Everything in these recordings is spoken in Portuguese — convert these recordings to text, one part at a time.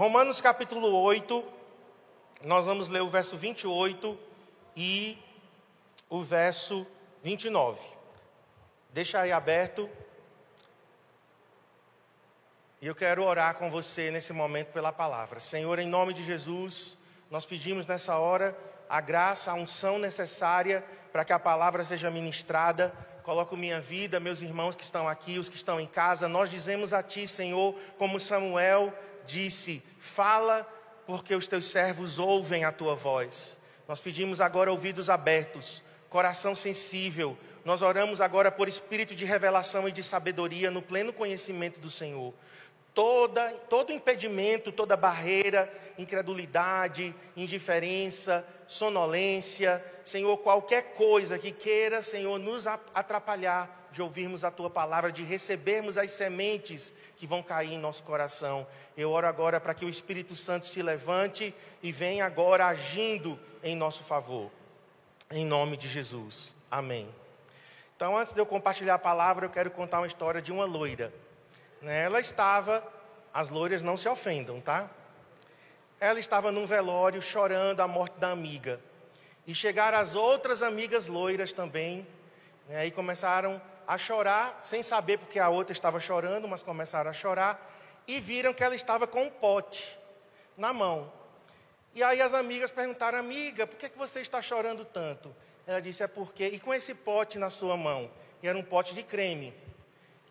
Romanos capítulo 8, nós vamos ler o verso 28 e o verso 29. Deixa aí aberto. E eu quero orar com você nesse momento pela palavra. Senhor, em nome de Jesus, nós pedimos nessa hora a graça, a unção necessária para que a palavra seja ministrada. Coloco minha vida, meus irmãos que estão aqui, os que estão em casa. Nós dizemos a Ti, Senhor, como Samuel disse: fala, porque os teus servos ouvem a tua voz. Nós pedimos agora ouvidos abertos, coração sensível. Nós oramos agora por espírito de revelação e de sabedoria no pleno conhecimento do Senhor toda, todo impedimento, toda barreira, incredulidade, indiferença, sonolência, Senhor, qualquer coisa que queira, Senhor, nos atrapalhar de ouvirmos a tua palavra, de recebermos as sementes que vão cair em nosso coração. Eu oro agora para que o Espírito Santo se levante e venha agora agindo em nosso favor. Em nome de Jesus. Amém. Então, antes de eu compartilhar a palavra, eu quero contar uma história de uma loira né, ela estava, as loiras não se ofendam, tá? Ela estava num velório chorando a morte da amiga. E chegaram as outras amigas loiras também, né, e começaram a chorar, sem saber porque a outra estava chorando, mas começaram a chorar, e viram que ela estava com um pote na mão. E aí as amigas perguntaram, amiga, por que, que você está chorando tanto? Ela disse, é porque, e com esse pote na sua mão? E era um pote de creme.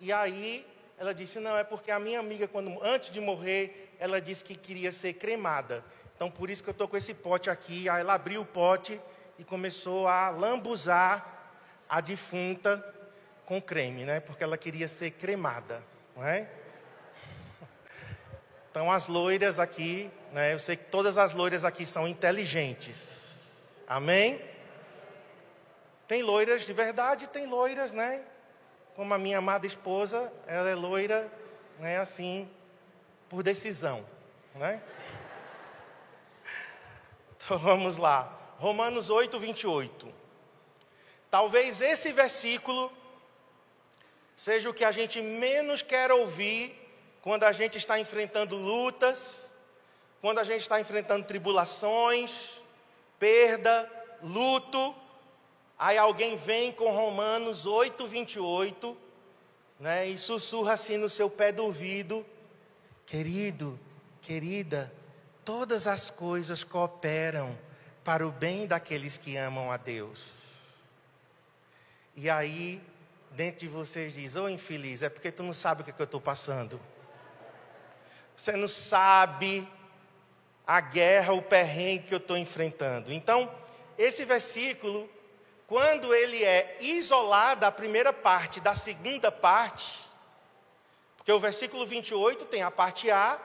E aí ela disse: Não, é porque a minha amiga, quando, antes de morrer, ela disse que queria ser cremada. Então, por isso que eu estou com esse pote aqui. Aí ela abriu o pote e começou a lambuzar a defunta com creme, né? Porque ela queria ser cremada, não é? Então, as loiras aqui, né? Eu sei que todas as loiras aqui são inteligentes. Amém? Tem loiras de verdade, tem loiras, né? como a minha amada esposa, ela é loira, né, assim, por decisão, né? Então vamos lá. Romanos 8, 28. Talvez esse versículo seja o que a gente menos quer ouvir quando a gente está enfrentando lutas, quando a gente está enfrentando tribulações, perda, luto, Aí alguém vem com Romanos 8, 28, né, e sussurra assim no seu pé do ouvido: Querido, querida, todas as coisas cooperam para o bem daqueles que amam a Deus. E aí, dentro de vocês diz: Ô oh, infeliz, é porque tu não sabe o que, é que eu estou passando. Você não sabe a guerra, o perrengue que eu estou enfrentando. Então, esse versículo quando ele é isolado a primeira parte da segunda parte, porque o versículo 28 tem a parte A,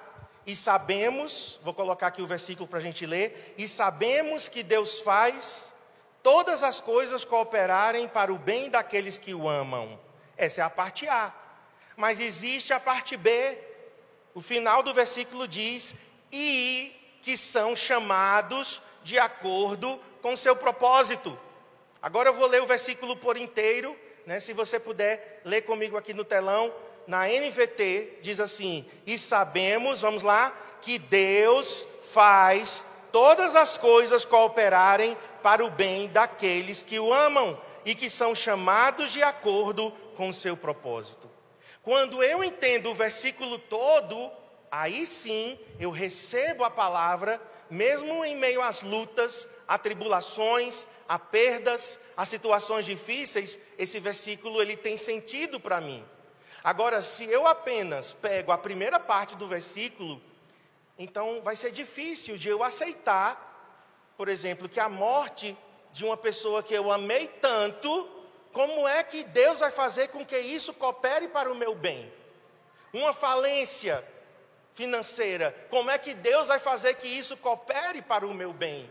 e sabemos, vou colocar aqui o versículo para a gente ler, e sabemos que Deus faz todas as coisas cooperarem para o bem daqueles que o amam. Essa é a parte A. Mas existe a parte B. O final do versículo diz: e que são chamados de acordo com seu propósito. Agora eu vou ler o versículo por inteiro, né? Se você puder ler comigo aqui no telão, na NVT diz assim: "E sabemos, vamos lá, que Deus faz todas as coisas cooperarem para o bem daqueles que o amam e que são chamados de acordo com seu propósito." Quando eu entendo o versículo todo, aí sim eu recebo a palavra, mesmo em meio às lutas, a tribulações, a perdas, a situações difíceis, esse versículo ele tem sentido para mim. Agora, se eu apenas pego a primeira parte do versículo, então vai ser difícil de eu aceitar, por exemplo, que a morte de uma pessoa que eu amei tanto, como é que Deus vai fazer com que isso coopere para o meu bem? Uma falência financeira, como é que Deus vai fazer que isso coopere para o meu bem?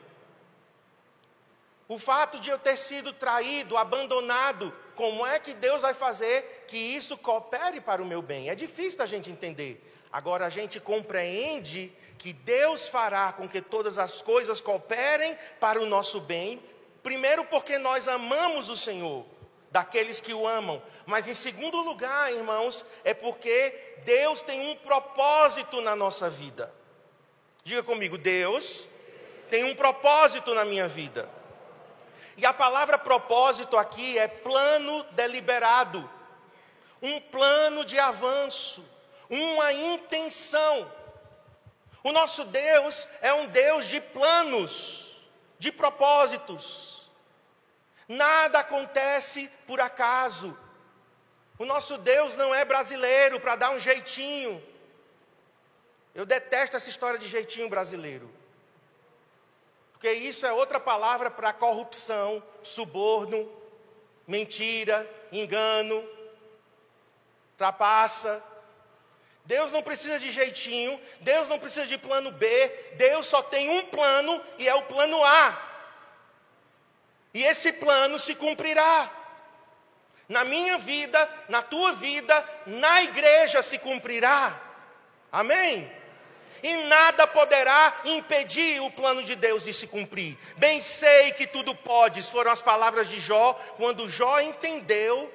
O fato de eu ter sido traído, abandonado, como é que Deus vai fazer que isso coopere para o meu bem? É difícil a gente entender. Agora a gente compreende que Deus fará com que todas as coisas cooperem para o nosso bem, primeiro porque nós amamos o Senhor, daqueles que o amam, mas em segundo lugar, irmãos, é porque Deus tem um propósito na nossa vida. Diga comigo, Deus tem um propósito na minha vida. E a palavra propósito aqui é plano deliberado, um plano de avanço, uma intenção. O nosso Deus é um Deus de planos, de propósitos. Nada acontece por acaso. O nosso Deus não é brasileiro para dar um jeitinho. Eu detesto essa história de jeitinho brasileiro. Porque isso é outra palavra para corrupção, suborno, mentira, engano, trapaça. Deus não precisa de jeitinho, Deus não precisa de plano B, Deus só tem um plano e é o plano A. E esse plano se cumprirá. Na minha vida, na tua vida, na igreja se cumprirá. Amém? E nada poderá impedir o plano de Deus de se cumprir. Bem sei que tudo podes, foram as palavras de Jó, quando Jó entendeu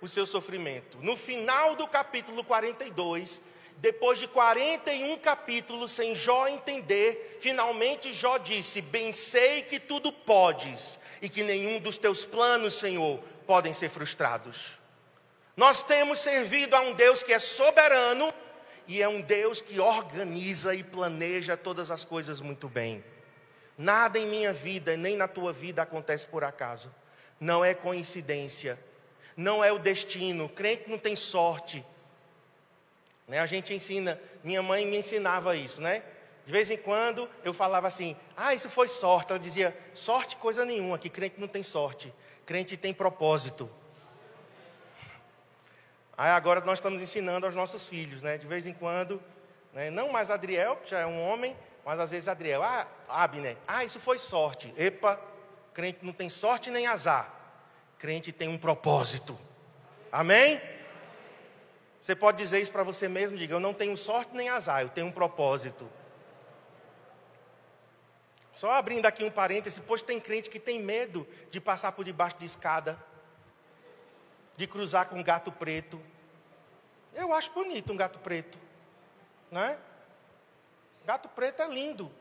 o seu sofrimento. No final do capítulo 42, depois de 41 capítulos sem Jó entender, finalmente Jó disse: Bem sei que tudo podes e que nenhum dos teus planos, Senhor, podem ser frustrados. Nós temos servido a um Deus que é soberano e é um Deus que organiza e planeja todas as coisas muito bem. Nada em minha vida, nem na tua vida acontece por acaso. Não é coincidência não é o destino. Crente não tem sorte. Né? A gente ensina, minha mãe me ensinava isso, né? De vez em quando eu falava assim: ah, isso foi sorte. Ela dizia: sorte coisa nenhuma, que crente não tem sorte. Crente tem propósito. Aí agora nós estamos ensinando aos nossos filhos, né? De vez em quando, né? não mais Adriel, que já é um homem, mas às vezes Adriel, ah, Abner, ah, isso foi sorte. Epa, crente não tem sorte nem azar. Crente tem um propósito. Amém? Você pode dizer isso para você mesmo, diga, eu não tenho sorte nem azar, eu tenho um propósito. Só abrindo aqui um parêntese, pois tem crente que tem medo de passar por debaixo de escada, de cruzar com um gato preto. Eu acho bonito um gato preto, não é? Gato preto é lindo.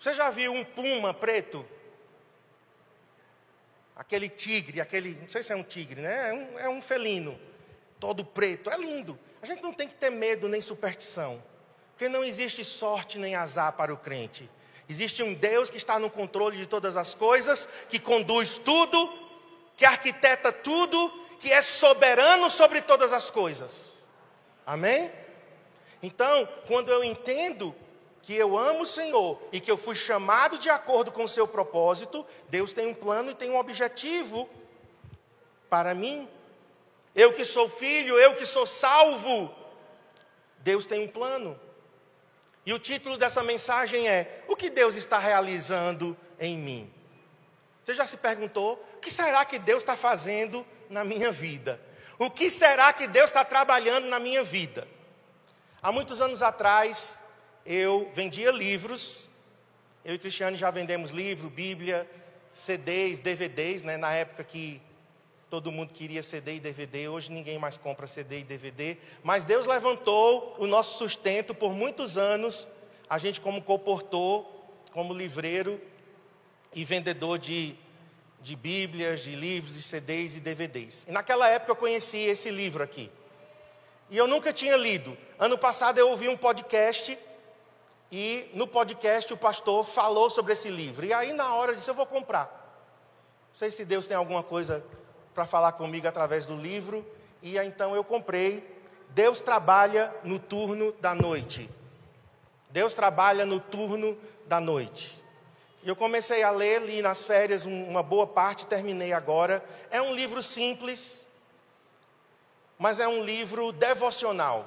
Você já viu um puma preto? aquele tigre, aquele, não sei se é um tigre, né? É um, é um felino, todo preto, é lindo. A gente não tem que ter medo nem superstição, porque não existe sorte nem azar para o crente. Existe um Deus que está no controle de todas as coisas, que conduz tudo, que arquiteta tudo, que é soberano sobre todas as coisas. Amém? Então, quando eu entendo que eu amo o Senhor e que eu fui chamado de acordo com o seu propósito, Deus tem um plano e tem um objetivo para mim. Eu que sou filho, eu que sou salvo, Deus tem um plano. E o título dessa mensagem é: O que Deus está realizando em mim? Você já se perguntou: o que será que Deus está fazendo na minha vida? O que será que Deus está trabalhando na minha vida? Há muitos anos atrás, eu vendia livros. Eu e Cristiane já vendemos livro, Bíblia, CDs, DVDs, né? na época que todo mundo queria CD e DVD, hoje ninguém mais compra CD e DVD. Mas Deus levantou o nosso sustento por muitos anos, a gente como comportor, como livreiro e vendedor de, de Bíblias, de livros, de CDs e DVDs. E naquela época eu conheci esse livro aqui. E eu nunca tinha lido. Ano passado eu ouvi um podcast e no podcast o pastor falou sobre esse livro. E aí, na hora, eu disse: Eu vou comprar. Não sei se Deus tem alguma coisa para falar comigo através do livro. E então eu comprei. Deus trabalha no turno da noite. Deus trabalha no turno da noite. E eu comecei a ler, li nas férias uma boa parte, terminei agora. É um livro simples, mas é um livro devocional.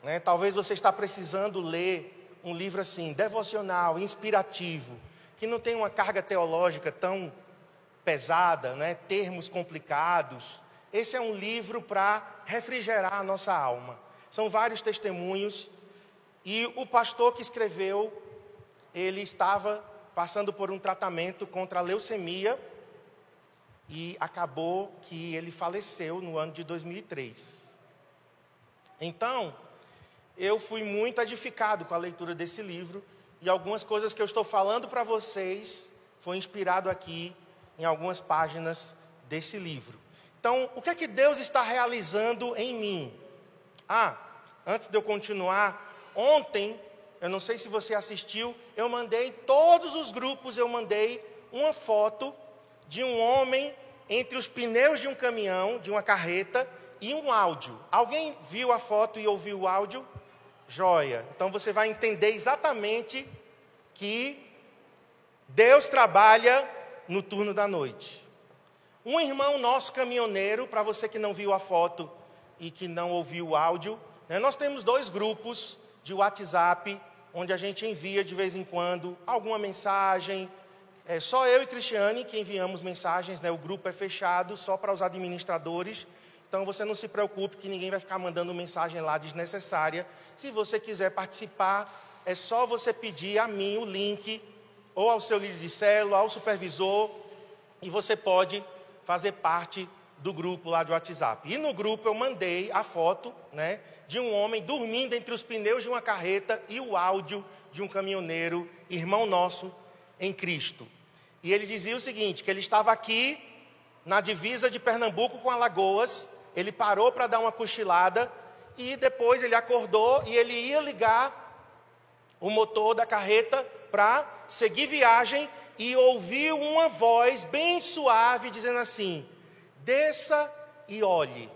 Né? Talvez você está precisando ler um livro assim, devocional, inspirativo, que não tem uma carga teológica tão pesada, né? termos complicados. Esse é um livro para refrigerar a nossa alma. São vários testemunhos. E o pastor que escreveu, ele estava passando por um tratamento contra a leucemia e acabou que ele faleceu no ano de 2003. Então, eu fui muito edificado com a leitura desse livro e algumas coisas que eu estou falando para vocês foi inspirado aqui em algumas páginas desse livro. Então, o que é que Deus está realizando em mim? Ah, antes de eu continuar, ontem, eu não sei se você assistiu, eu mandei todos os grupos, eu mandei uma foto de um homem entre os pneus de um caminhão, de uma carreta, e um áudio. Alguém viu a foto e ouviu o áudio? Joia. Então você vai entender exatamente que Deus trabalha no turno da noite. Um irmão nosso caminhoneiro, para você que não viu a foto e que não ouviu o áudio, né, nós temos dois grupos de WhatsApp, onde a gente envia de vez em quando alguma mensagem. É só eu e Cristiane que enviamos mensagens, né, o grupo é fechado só para os administradores. Então você não se preocupe que ninguém vai ficar mandando mensagem lá desnecessária. Se você quiser participar, é só você pedir a mim o link, ou ao seu líder de célula, ao supervisor, e você pode fazer parte do grupo lá do WhatsApp. E no grupo eu mandei a foto né, de um homem dormindo entre os pneus de uma carreta e o áudio de um caminhoneiro, irmão nosso em Cristo. E ele dizia o seguinte: que ele estava aqui na divisa de Pernambuco com Alagoas, ele parou para dar uma cochilada e depois ele acordou e ele ia ligar o motor da carreta para seguir viagem e ouviu uma voz bem suave dizendo assim: desça e olhe,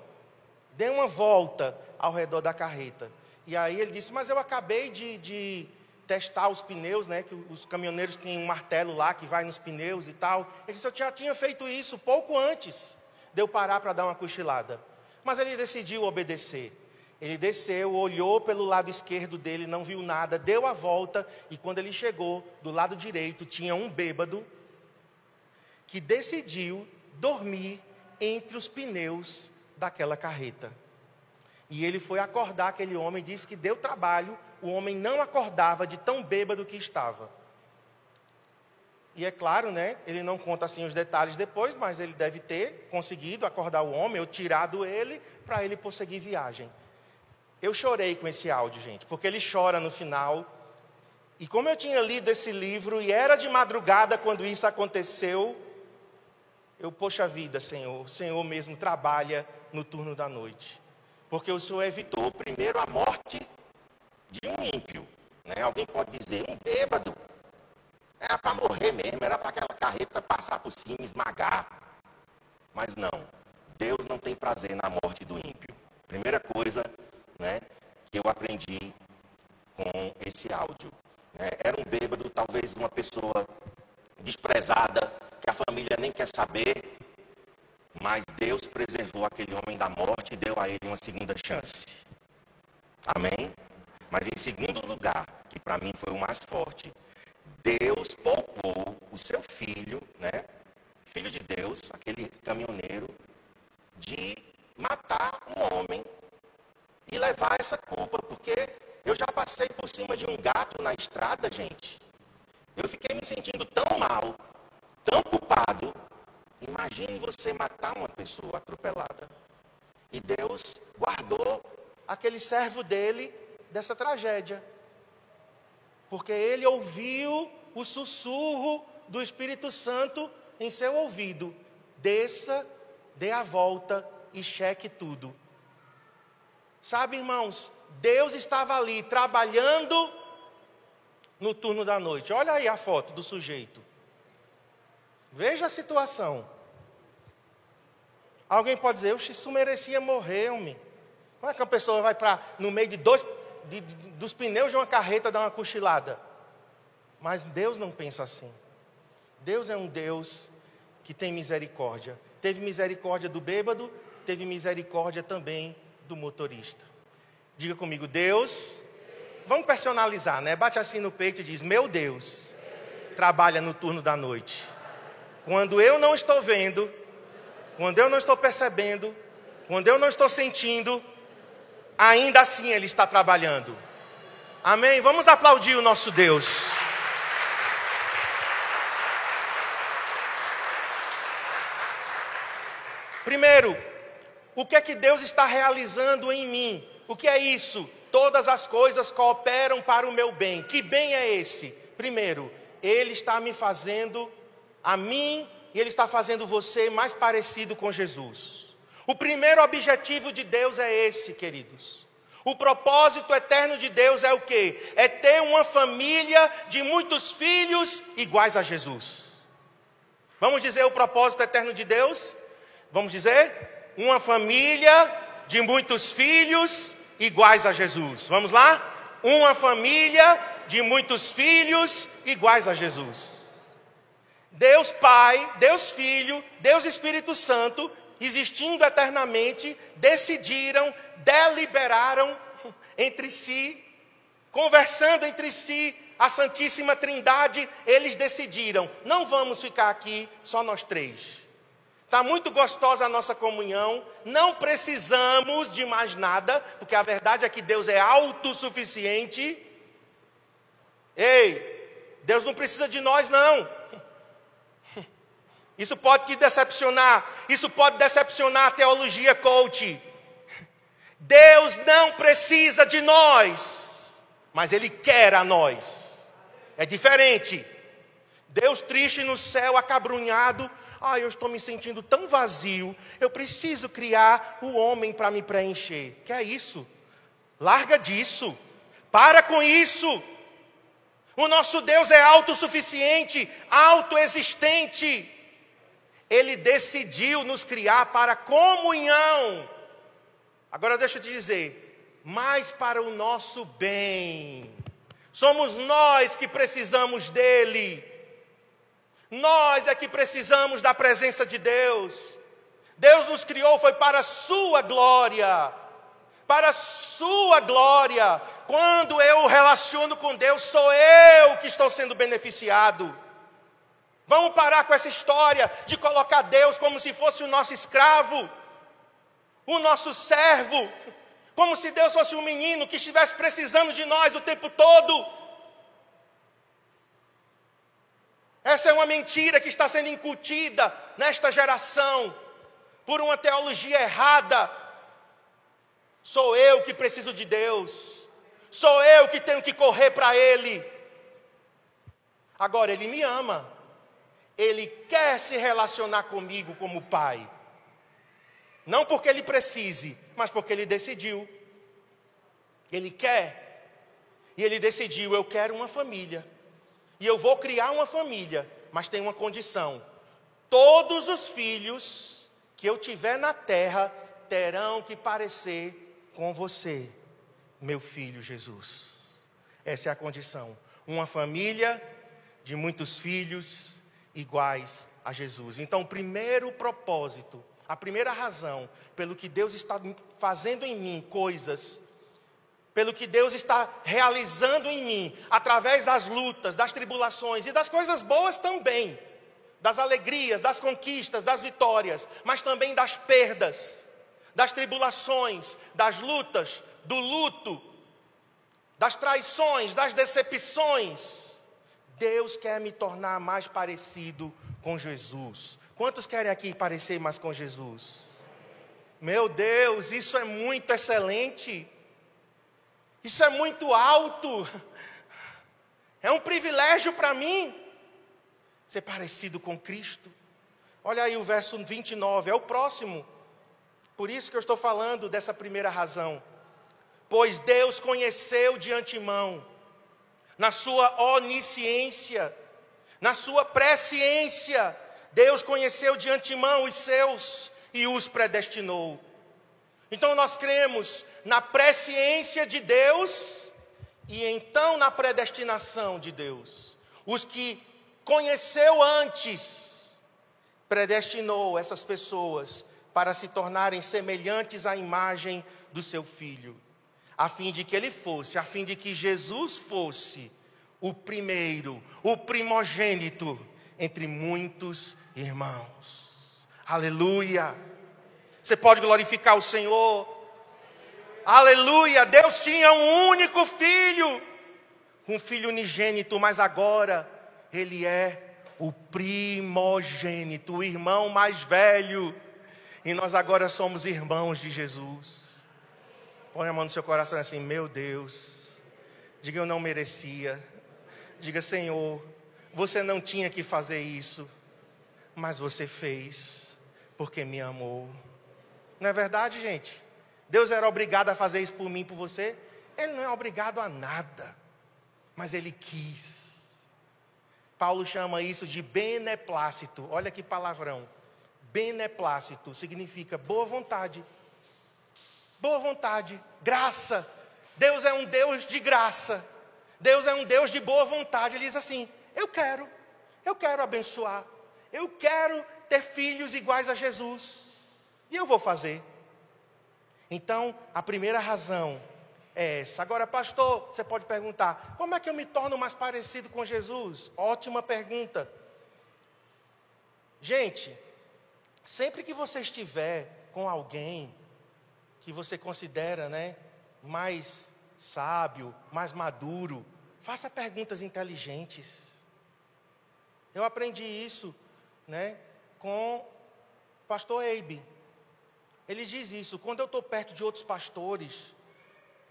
dê uma volta ao redor da carreta. E aí ele disse: Mas eu acabei de, de testar os pneus, né? Que os caminhoneiros têm um martelo lá que vai nos pneus e tal. Ele disse: Eu já tinha feito isso pouco antes de eu parar para dar uma cochilada. Mas ele decidiu obedecer. Ele desceu, olhou pelo lado esquerdo dele, não viu nada, deu a volta e quando ele chegou do lado direito, tinha um bêbado que decidiu dormir entre os pneus daquela carreta. E ele foi acordar aquele homem, disse que deu trabalho, o homem não acordava de tão bêbado que estava. E é claro, né, ele não conta assim os detalhes depois, mas ele deve ter conseguido acordar o homem ou tirado ele para ele prosseguir viagem. Eu chorei com esse áudio, gente, porque ele chora no final. E como eu tinha lido esse livro e era de madrugada quando isso aconteceu, eu, poxa vida, Senhor, o Senhor mesmo trabalha no turno da noite. Porque o Senhor evitou primeiro a morte de um ímpio. Né? Alguém pode dizer, um bêbado, era para morrer mesmo, era para aquela carreta passar por cima, esmagar. Mas não, Deus não tem prazer na morte do ímpio. Primeira coisa né, que eu aprendi com esse áudio. Né? Era um bêbado, talvez uma pessoa desprezada, que a família nem quer saber, mas Deus preservou aquele homem da morte e deu a ele uma segunda chance. Amém? Mas em segundo lugar, que para mim foi o mais forte, Deus poupou o seu filho, né? Filho de Deus, aquele caminhoneiro, de matar um homem e levar essa culpa, porque eu já passei por cima de um gato na estrada, gente. Eu fiquei me sentindo tão mal, tão culpado. Imagine você matar uma pessoa atropelada. E Deus guardou aquele servo dele dessa tragédia. Porque ele ouviu o sussurro do Espírito Santo em seu ouvido: desça, dê a volta e cheque tudo. Sabe, irmãos, Deus estava ali trabalhando no turno da noite. Olha aí a foto do sujeito. Veja a situação. Alguém pode dizer, isso merecia morrer, homem. Como é que a pessoa vai para, no meio de dois, de, de, dos pneus de uma carreta, dar uma cochilada? Mas Deus não pensa assim. Deus é um Deus que tem misericórdia. Teve misericórdia do bêbado, teve misericórdia também do motorista. Diga comigo, Deus. Vamos personalizar, né? Bate assim no peito e diz: Meu Deus, trabalha no turno da noite. Quando eu não estou vendo, quando eu não estou percebendo, quando eu não estou sentindo, ainda assim Ele está trabalhando. Amém? Vamos aplaudir o nosso Deus. Primeiro, o que é que Deus está realizando em mim? O que é isso? todas as coisas cooperam para o meu bem. Que bem é esse? Primeiro, Ele está me fazendo, a mim, e Ele está fazendo você mais parecido com Jesus. O primeiro objetivo de Deus é esse, queridos. O propósito eterno de Deus é o quê? É ter uma família de muitos filhos iguais a Jesus. Vamos dizer o propósito eterno de Deus? Vamos dizer? Uma família de muitos filhos iguais a Jesus. Vamos lá? Uma família de muitos filhos iguais a Jesus. Deus Pai, Deus Filho, Deus Espírito Santo, existindo eternamente, decidiram, deliberaram entre si, conversando entre si, a Santíssima Trindade, eles decidiram: não vamos ficar aqui só nós três. Está muito gostosa a nossa comunhão, não precisamos de mais nada, porque a verdade é que Deus é autossuficiente. Ei, Deus não precisa de nós, não. Isso pode te decepcionar, isso pode decepcionar a teologia coach. Deus não precisa de nós, mas Ele quer a nós. É diferente. Deus triste no céu, acabrunhado, ah, eu estou me sentindo tão vazio, eu preciso criar o homem para me preencher. Que é isso? Larga disso. Para com isso. O nosso Deus é autossuficiente, autoexistente. Ele decidiu nos criar para comunhão. Agora deixa eu te dizer, mais para o nosso bem. Somos nós que precisamos dele. Nós é que precisamos da presença de Deus. Deus nos criou foi para a sua glória. Para a sua glória. Quando eu relaciono com Deus, sou eu que estou sendo beneficiado. Vamos parar com essa história de colocar Deus como se fosse o nosso escravo, o nosso servo, como se Deus fosse um menino que estivesse precisando de nós o tempo todo. Essa é uma mentira que está sendo incutida nesta geração por uma teologia errada. Sou eu que preciso de Deus, sou eu que tenho que correr para Ele. Agora, Ele me ama, Ele quer se relacionar comigo como Pai, não porque Ele precise, mas porque Ele decidiu. Ele quer, e Ele decidiu: eu quero uma família. E eu vou criar uma família, mas tem uma condição: todos os filhos que eu tiver na terra terão que parecer com você, meu filho Jesus. Essa é a condição. Uma família de muitos filhos iguais a Jesus. Então, o primeiro propósito, a primeira razão pelo que Deus está fazendo em mim coisas pelo que Deus está realizando em mim, através das lutas, das tribulações e das coisas boas também, das alegrias, das conquistas, das vitórias, mas também das perdas, das tribulações, das lutas, do luto, das traições, das decepções. Deus quer me tornar mais parecido com Jesus. Quantos querem aqui parecer mais com Jesus? Meu Deus, isso é muito excelente. Isso é muito alto. É um privilégio para mim ser parecido com Cristo. Olha aí o verso 29, é o próximo. Por isso que eu estou falando dessa primeira razão. Pois Deus conheceu de antemão, na sua onisciência, na sua presciência, Deus conheceu de antemão os seus e os predestinou então nós cremos na presciência de Deus e então na predestinação de Deus. Os que conheceu antes, predestinou essas pessoas para se tornarem semelhantes à imagem do seu filho, a fim de que ele fosse, a fim de que Jesus fosse o primeiro, o primogênito entre muitos irmãos. Aleluia! Você pode glorificar o Senhor. Aleluia! Deus tinha um único filho, um filho unigênito, mas agora ele é o primogênito, o irmão mais velho. E nós agora somos irmãos de Jesus. Põe a mão no seu coração assim: Meu Deus. Diga eu não merecia. Diga, Senhor, você não tinha que fazer isso, mas você fez porque me amou. Não é verdade, gente? Deus era obrigado a fazer isso por mim, por você? Ele não é obrigado a nada, mas ele quis. Paulo chama isso de beneplácito. Olha que palavrão. Beneplácito significa boa vontade. Boa vontade, graça. Deus é um Deus de graça. Deus é um Deus de boa vontade. Ele diz assim: Eu quero, eu quero abençoar. Eu quero ter filhos iguais a Jesus. E eu vou fazer. Então, a primeira razão é essa. Agora, pastor, você pode perguntar: como é que eu me torno mais parecido com Jesus? Ótima pergunta. Gente, sempre que você estiver com alguém que você considera, né, mais sábio, mais maduro, faça perguntas inteligentes. Eu aprendi isso, né, com o pastor Eibe. Ele diz isso, quando eu estou perto de outros pastores,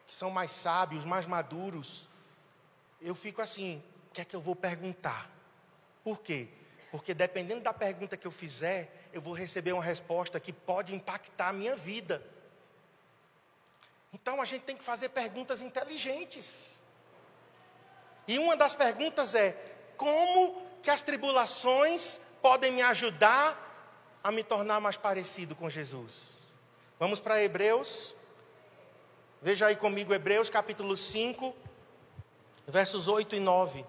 que são mais sábios, mais maduros, eu fico assim: o que é que eu vou perguntar? Por quê? Porque dependendo da pergunta que eu fizer, eu vou receber uma resposta que pode impactar a minha vida. Então a gente tem que fazer perguntas inteligentes. E uma das perguntas é: como que as tribulações podem me ajudar a me tornar mais parecido com Jesus? Vamos para Hebreus, Veja aí comigo Hebreus capítulo 5, versos 8 e 9.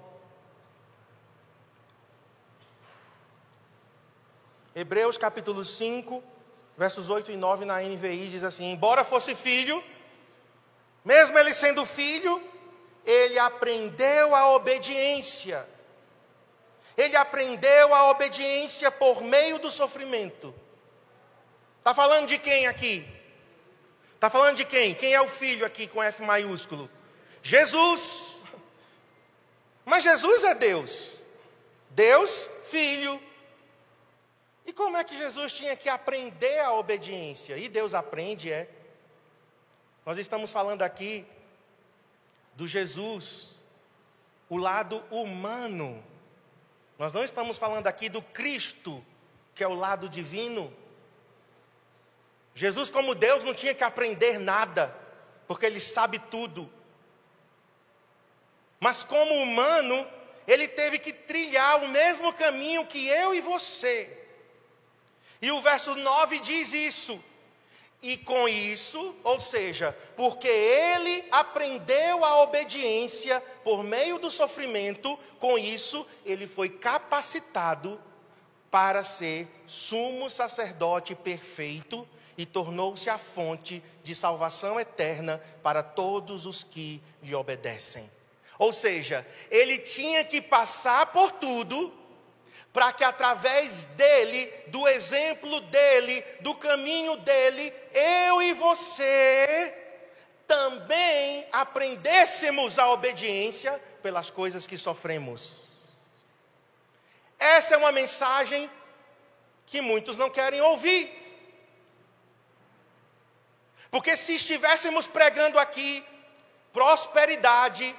Hebreus capítulo 5, versos 8 e 9 na NVI diz assim: Embora fosse filho, mesmo ele sendo filho, ele aprendeu a obediência. Ele aprendeu a obediência por meio do sofrimento. Está falando de quem aqui? Está falando de quem? Quem é o filho aqui com F maiúsculo? Jesus. Mas Jesus é Deus. Deus, filho. E como é que Jesus tinha que aprender a obediência? E Deus aprende, é. Nós estamos falando aqui do Jesus, o lado humano. Nós não estamos falando aqui do Cristo, que é o lado divino. Jesus, como Deus, não tinha que aprender nada, porque ele sabe tudo. Mas, como humano, ele teve que trilhar o mesmo caminho que eu e você. E o verso 9 diz isso. E com isso, ou seja, porque ele aprendeu a obediência por meio do sofrimento, com isso ele foi capacitado para ser sumo sacerdote perfeito e tornou-se a fonte de salvação eterna para todos os que lhe obedecem. Ou seja, ele tinha que passar por tudo para que através dele, do exemplo dele, do caminho dele, eu e você também aprendêssemos a obediência pelas coisas que sofremos. Essa é uma mensagem que muitos não querem ouvir. Porque se estivéssemos pregando aqui prosperidade,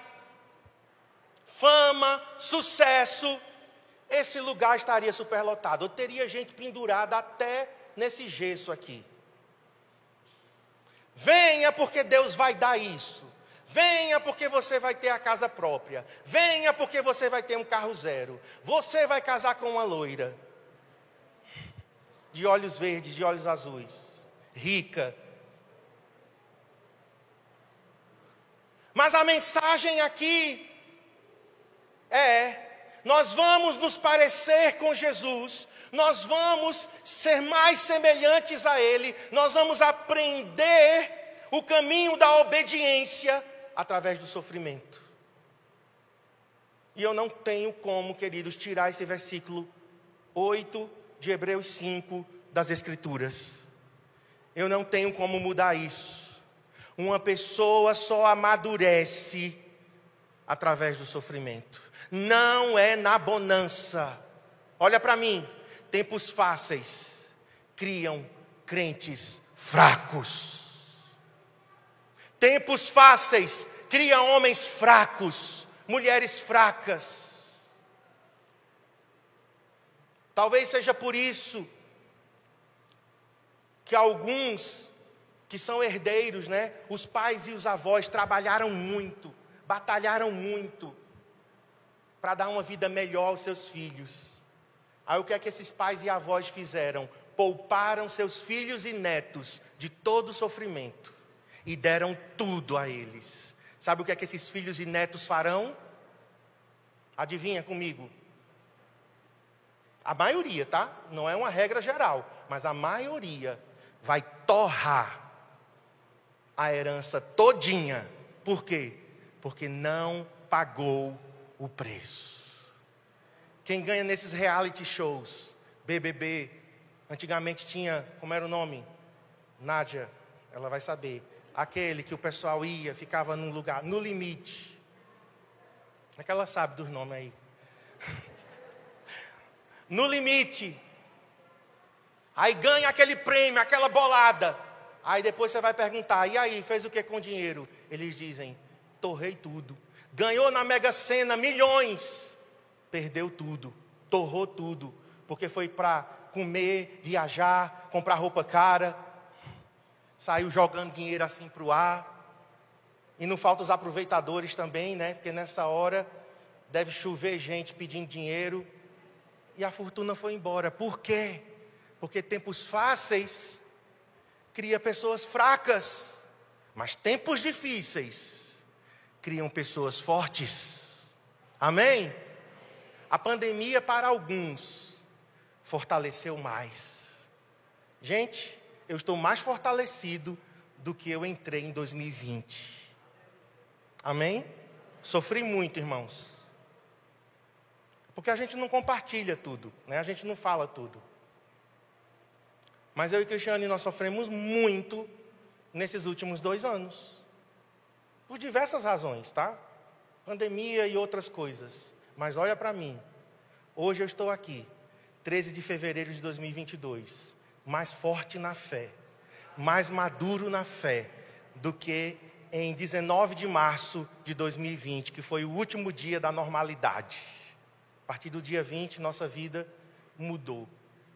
fama, sucesso, esse lugar estaria superlotado. Eu teria gente pendurada até nesse gesso aqui. Venha porque Deus vai dar isso. Venha porque você vai ter a casa própria. Venha porque você vai ter um carro zero. Você vai casar com uma loira. De olhos verdes, de olhos azuis. Rica, Mas a mensagem aqui é: nós vamos nos parecer com Jesus, nós vamos ser mais semelhantes a Ele, nós vamos aprender o caminho da obediência através do sofrimento. E eu não tenho como, queridos, tirar esse versículo 8 de Hebreus 5 das Escrituras. Eu não tenho como mudar isso. Uma pessoa só amadurece através do sofrimento. Não é na bonança. Olha para mim, tempos fáceis criam crentes fracos. Tempos fáceis cria homens fracos, mulheres fracas. Talvez seja por isso que alguns que são herdeiros, né? Os pais e os avós trabalharam muito, batalharam muito para dar uma vida melhor aos seus filhos. Aí o que é que esses pais e avós fizeram? Pouparam seus filhos e netos de todo o sofrimento e deram tudo a eles. Sabe o que é que esses filhos e netos farão? Adivinha comigo? A maioria, tá? Não é uma regra geral, mas a maioria vai torrar a herança todinha. Por quê? Porque não pagou o preço. Quem ganha nesses reality shows, BBB, antigamente tinha, como era o nome? Nádia, ela vai saber aquele que o pessoal ia, ficava num lugar, no limite. É que ela sabe dos nomes aí. no limite. Aí ganha aquele prêmio, aquela bolada. Aí depois você vai perguntar: e aí, fez o que com o dinheiro? Eles dizem: torrei tudo. Ganhou na Mega Sena milhões. Perdeu tudo, torrou tudo. Porque foi para comer, viajar, comprar roupa cara, saiu jogando dinheiro assim para o ar. E não falta os aproveitadores também, né? Porque nessa hora deve chover gente pedindo dinheiro. E a fortuna foi embora. Por quê? Porque tempos fáceis cria pessoas fracas, mas tempos difíceis criam pessoas fortes. Amém? A pandemia para alguns fortaleceu mais. Gente, eu estou mais fortalecido do que eu entrei em 2020. Amém? Sofri muito, irmãos. Porque a gente não compartilha tudo, né? a gente não fala tudo. Mas eu e Cristiane, nós sofremos muito nesses últimos dois anos. Por diversas razões, tá? Pandemia e outras coisas. Mas olha para mim. Hoje eu estou aqui, 13 de fevereiro de 2022 mais forte na fé, mais maduro na fé do que em 19 de março de 2020, que foi o último dia da normalidade. A partir do dia 20, nossa vida mudou.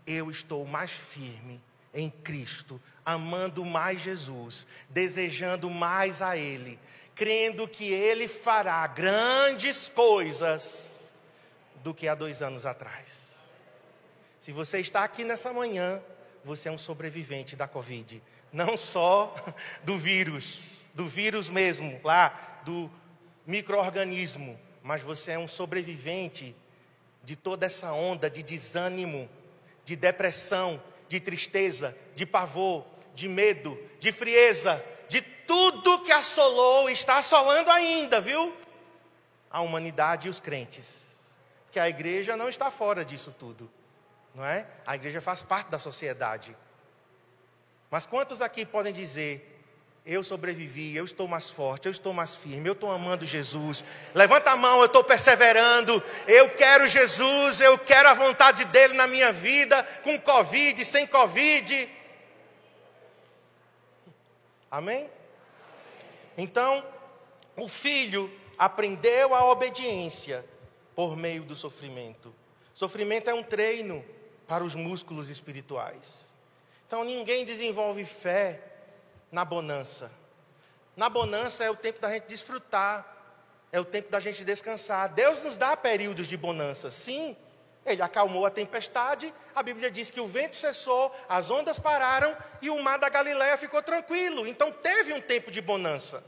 Eu estou mais firme em Cristo, amando mais Jesus, desejando mais a Ele, crendo que Ele fará grandes coisas do que há dois anos atrás. Se você está aqui nessa manhã, você é um sobrevivente da Covid. Não só do vírus, do vírus mesmo, lá, do microorganismo, mas você é um sobrevivente de toda essa onda de desânimo, de depressão, de tristeza, de pavor, de medo, de frieza, de tudo que assolou e está assolando ainda, viu? A humanidade e os crentes. Porque a igreja não está fora disso tudo não é? A igreja faz parte da sociedade. Mas quantos aqui podem dizer: eu sobrevivi, eu estou mais forte, eu estou mais firme, eu estou amando Jesus. Levanta a mão, eu estou perseverando. Eu quero Jesus, eu quero a vontade dele na minha vida, com Covid, sem Covid. Amém? Então, o filho aprendeu a obediência por meio do sofrimento. Sofrimento é um treino para os músculos espirituais. Então ninguém desenvolve fé na bonança. Na bonança é o tempo da gente desfrutar, é o tempo da gente descansar. Deus nos dá períodos de bonança, sim. Ele acalmou a tempestade, a Bíblia diz que o vento cessou, as ondas pararam e o mar da Galiléia ficou tranquilo. Então teve um tempo de bonança.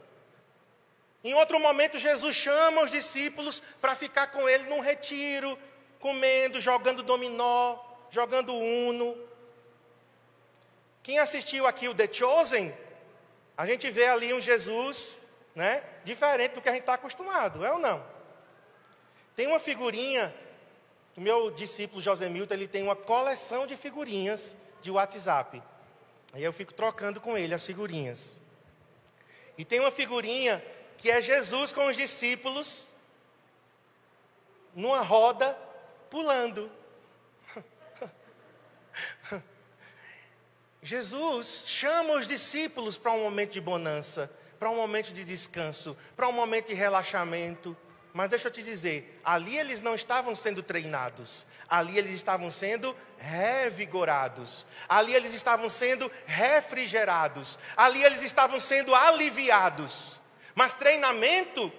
Em outro momento, Jesus chama os discípulos para ficar com ele num retiro, comendo, jogando dominó, jogando Uno. Quem assistiu aqui o The Chosen, a gente vê ali um Jesus, né, diferente do que a gente está acostumado, é ou não? Tem uma figurinha, o meu discípulo José Milton, ele tem uma coleção de figurinhas de WhatsApp. Aí eu fico trocando com ele as figurinhas. E tem uma figurinha que é Jesus com os discípulos numa roda pulando. Jesus chama os discípulos para um momento de bonança, para um momento de descanso, para um momento de relaxamento. Mas deixa eu te dizer, ali eles não estavam sendo treinados, ali eles estavam sendo revigorados, ali eles estavam sendo refrigerados, ali eles estavam sendo aliviados. Mas treinamento,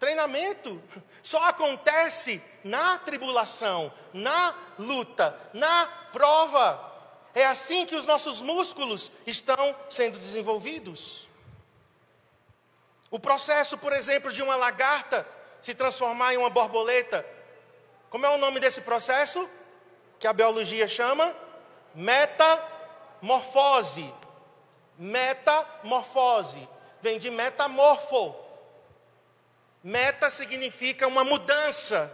treinamento só acontece na tribulação, na luta, na prova. É assim que os nossos músculos estão sendo desenvolvidos. O processo, por exemplo, de uma lagarta se transformar em uma borboleta. Como é o nome desse processo? Que a biologia chama metamorfose. Metamorfose. Vem de metamorfo. Meta significa uma mudança.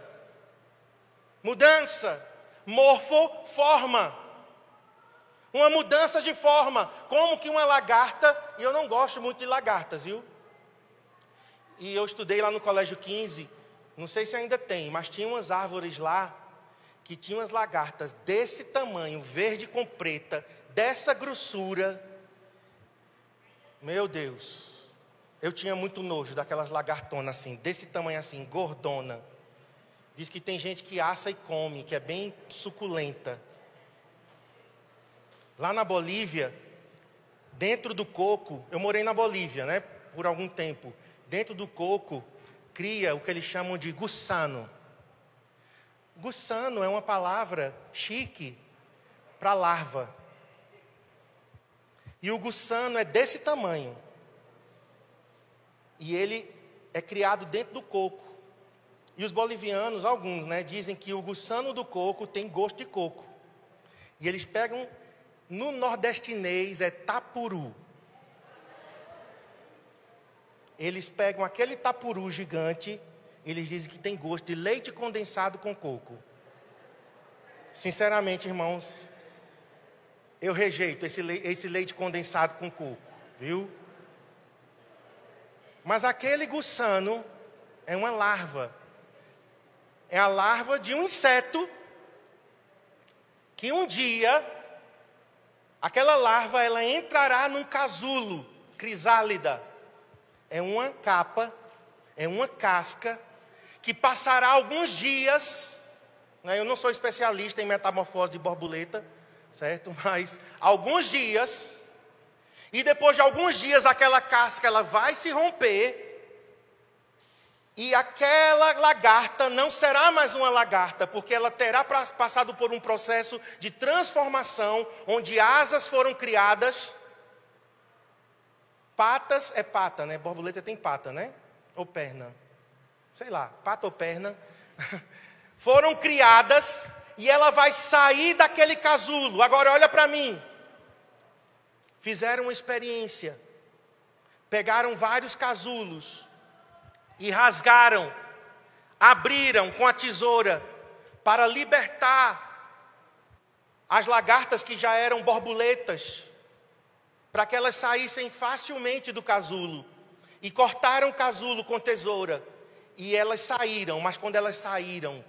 Mudança. Morfo, forma. Uma mudança de forma. Como que uma lagarta, e eu não gosto muito de lagartas, viu? E eu estudei lá no Colégio 15, não sei se ainda tem, mas tinha umas árvores lá que tinham umas lagartas desse tamanho, verde com preta, dessa grossura. Meu Deus. Eu tinha muito nojo daquelas lagartonas assim, desse tamanho assim, gordona. Diz que tem gente que assa e come, que é bem suculenta. Lá na Bolívia, dentro do coco, eu morei na Bolívia, né, por algum tempo. Dentro do coco cria o que eles chamam de gussano. Gussano é uma palavra chique para larva. E o gussano é desse tamanho. E ele é criado dentro do coco. E os bolivianos, alguns, né, dizem que o gussano do coco tem gosto de coco. E eles pegam, no nordestinês é tapuru. Eles pegam aquele tapuru gigante, eles dizem que tem gosto de leite condensado com coco. Sinceramente, irmãos, eu rejeito esse, esse leite condensado com coco, viu? Mas aquele gussano é uma larva. É a larva de um inseto que um dia aquela larva ela entrará num casulo, crisálida. É uma capa, é uma casca que passará alguns dias. Né? Eu não sou especialista em metamorfose de borboleta, certo? Mas alguns dias e depois de alguns dias aquela casca ela vai se romper e aquela lagarta não será mais uma lagarta, porque ela terá passado por um processo de transformação, onde asas foram criadas. Patas é pata, né? Borboleta tem pata, né? Ou perna. Sei lá, pata ou perna. foram criadas e ela vai sair daquele casulo. Agora olha para mim fizeram uma experiência. Pegaram vários casulos e rasgaram, abriram com a tesoura para libertar as lagartas que já eram borboletas, para que elas saíssem facilmente do casulo. E cortaram o casulo com tesoura. E elas saíram, mas quando elas saíram,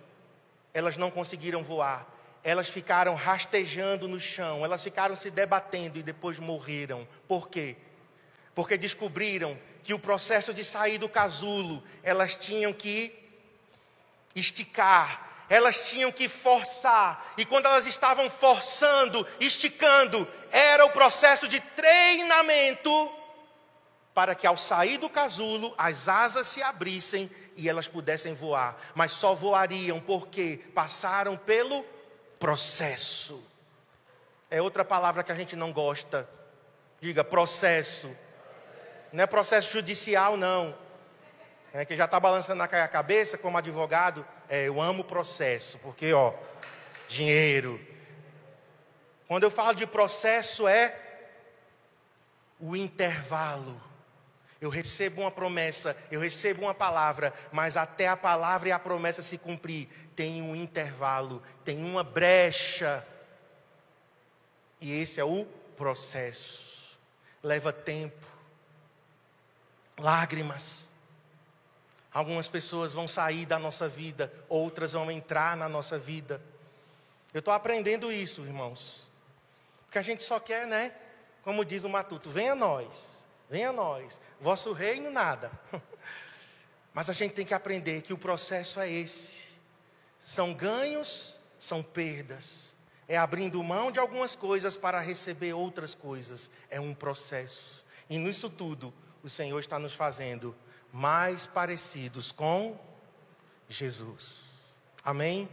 elas não conseguiram voar elas ficaram rastejando no chão, elas ficaram se debatendo e depois morreram. Por quê? Porque descobriram que o processo de sair do casulo, elas tinham que esticar, elas tinham que forçar, e quando elas estavam forçando, esticando, era o processo de treinamento para que ao sair do casulo as asas se abrissem e elas pudessem voar, mas só voariam porque passaram pelo processo. É outra palavra que a gente não gosta. Diga processo. Não é processo judicial, não. É que já está balançando na cabeça como advogado. É, eu amo processo, porque, ó, dinheiro. Quando eu falo de processo, é o intervalo. Eu recebo uma promessa, eu recebo uma palavra, mas até a palavra e a promessa se cumprir, tem um intervalo, tem uma brecha. E esse é o processo. Leva tempo, lágrimas. Algumas pessoas vão sair da nossa vida, outras vão entrar na nossa vida. Eu estou aprendendo isso, irmãos. Porque a gente só quer, né? Como diz o Matuto, venha nós, venha nós. Vosso reino, nada. Mas a gente tem que aprender que o processo é esse. São ganhos, são perdas. É abrindo mão de algumas coisas para receber outras coisas. É um processo. E nisso tudo, o Senhor está nos fazendo mais parecidos com Jesus. Amém?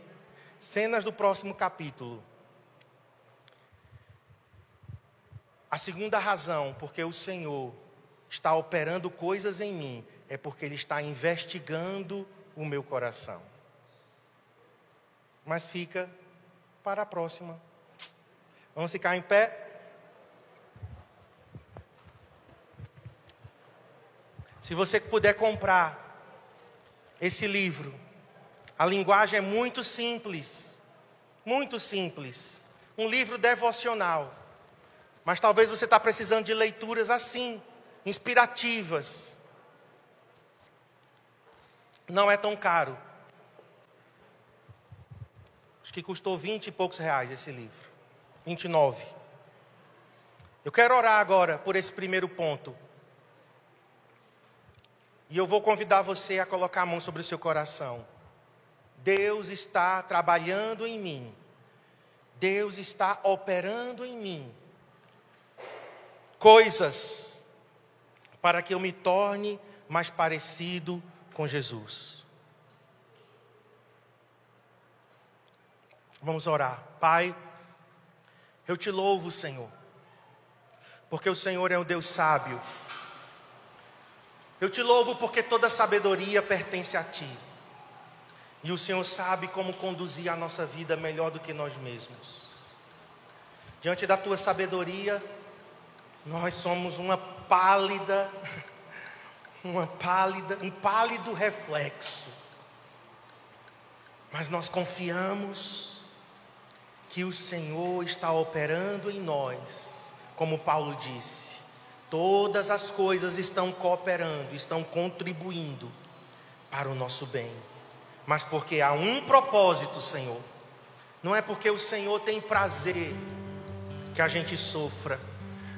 Cenas do próximo capítulo. A segunda razão, porque o Senhor está operando coisas em mim, é porque Ele está investigando o meu coração. Mas fica para a próxima. Vamos ficar em pé? Se você puder comprar esse livro, a linguagem é muito simples, muito simples. Um livro devocional. Mas talvez você está precisando de leituras assim, inspirativas. Não é tão caro. Acho que custou vinte e poucos reais esse livro. 29. Eu quero orar agora por esse primeiro ponto. E eu vou convidar você a colocar a mão sobre o seu coração. Deus está trabalhando em mim. Deus está operando em mim. Coisas para que eu me torne mais parecido com Jesus. Vamos orar. Pai, eu te louvo, Senhor, porque o Senhor é um Deus sábio eu te louvo porque toda sabedoria pertence a ti. E o Senhor sabe como conduzir a nossa vida melhor do que nós mesmos. Diante da tua sabedoria, nós somos uma pálida, uma pálida, um pálido reflexo. Mas nós confiamos que o Senhor está operando em nós, como Paulo disse Todas as coisas estão cooperando, estão contribuindo para o nosso bem. Mas porque há um propósito, Senhor. Não é porque o Senhor tem prazer que a gente sofra.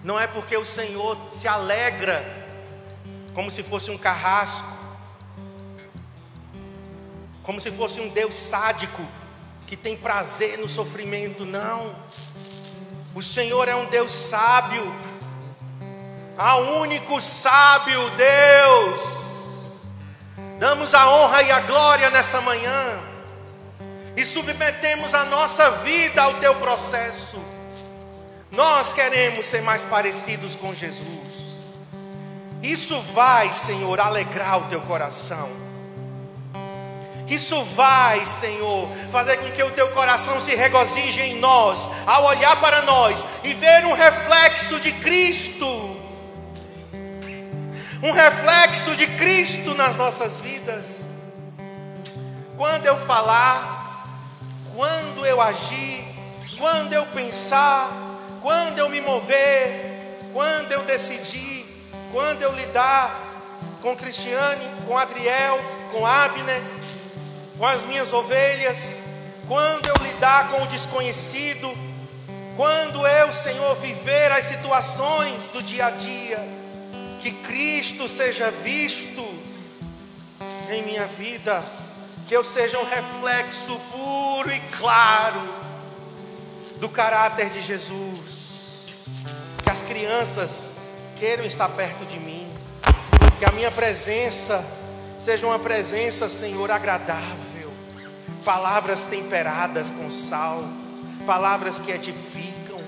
Não é porque o Senhor se alegra como se fosse um carrasco. Como se fosse um Deus sádico que tem prazer no sofrimento. Não. O Senhor é um Deus sábio ao único sábio Deus. Damos a honra e a glória nessa manhã e submetemos a nossa vida ao teu processo. Nós queremos ser mais parecidos com Jesus. Isso vai, Senhor, alegrar o teu coração. Isso vai, Senhor, fazer com que o teu coração se regozije em nós, ao olhar para nós e ver um reflexo de Cristo um reflexo de Cristo nas nossas vidas. Quando eu falar, quando eu agir, quando eu pensar, quando eu me mover, quando eu decidir, quando eu lidar com Cristiane, com Adriel, com Abner, com as minhas ovelhas, quando eu lidar com o desconhecido, quando eu, Senhor, viver as situações do dia a dia, que Cristo seja visto em minha vida, que eu seja um reflexo puro e claro do caráter de Jesus, que as crianças queiram estar perto de mim, que a minha presença seja uma presença, Senhor, agradável, palavras temperadas com sal, palavras que edificam,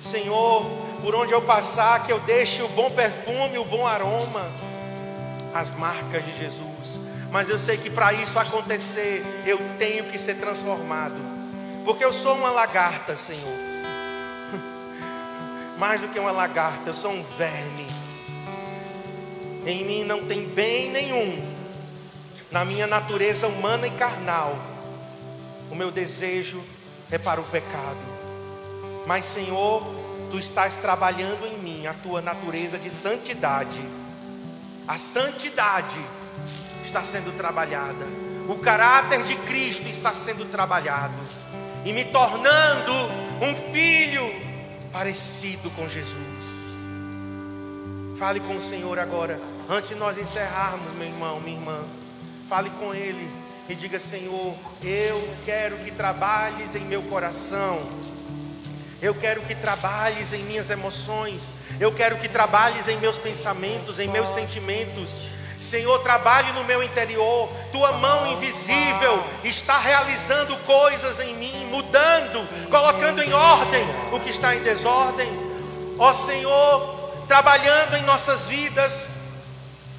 Senhor, por onde eu passar, que eu deixe o bom perfume, o bom aroma, as marcas de Jesus. Mas eu sei que para isso acontecer, eu tenho que ser transformado, porque eu sou uma lagarta, Senhor. Mais do que uma lagarta, eu sou um verme. Em mim não tem bem nenhum, na minha natureza humana e carnal. O meu desejo é para o pecado. Mas, Senhor, tu estás trabalhando em mim a tua natureza de santidade. A santidade está sendo trabalhada. O caráter de Cristo está sendo trabalhado. E me tornando um filho parecido com Jesus. Fale com o Senhor agora, antes de nós encerrarmos, meu irmão, minha irmã. Fale com Ele e diga: Senhor, eu quero que trabalhes em meu coração. Eu quero que trabalhes em minhas emoções. Eu quero que trabalhes em meus pensamentos, em meus sentimentos. Senhor, trabalhe no meu interior. Tua mão invisível está realizando coisas em mim, mudando, colocando em ordem o que está em desordem. Ó Senhor, trabalhando em nossas vidas,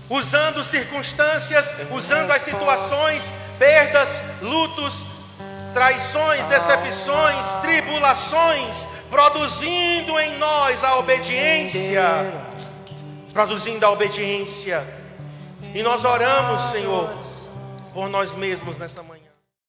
usando circunstâncias, usando as situações, perdas, lutos, traições, decepções, tribulações, produzindo em nós a obediência, produzindo a obediência. E nós oramos, Senhor, por nós mesmos nessa manhã.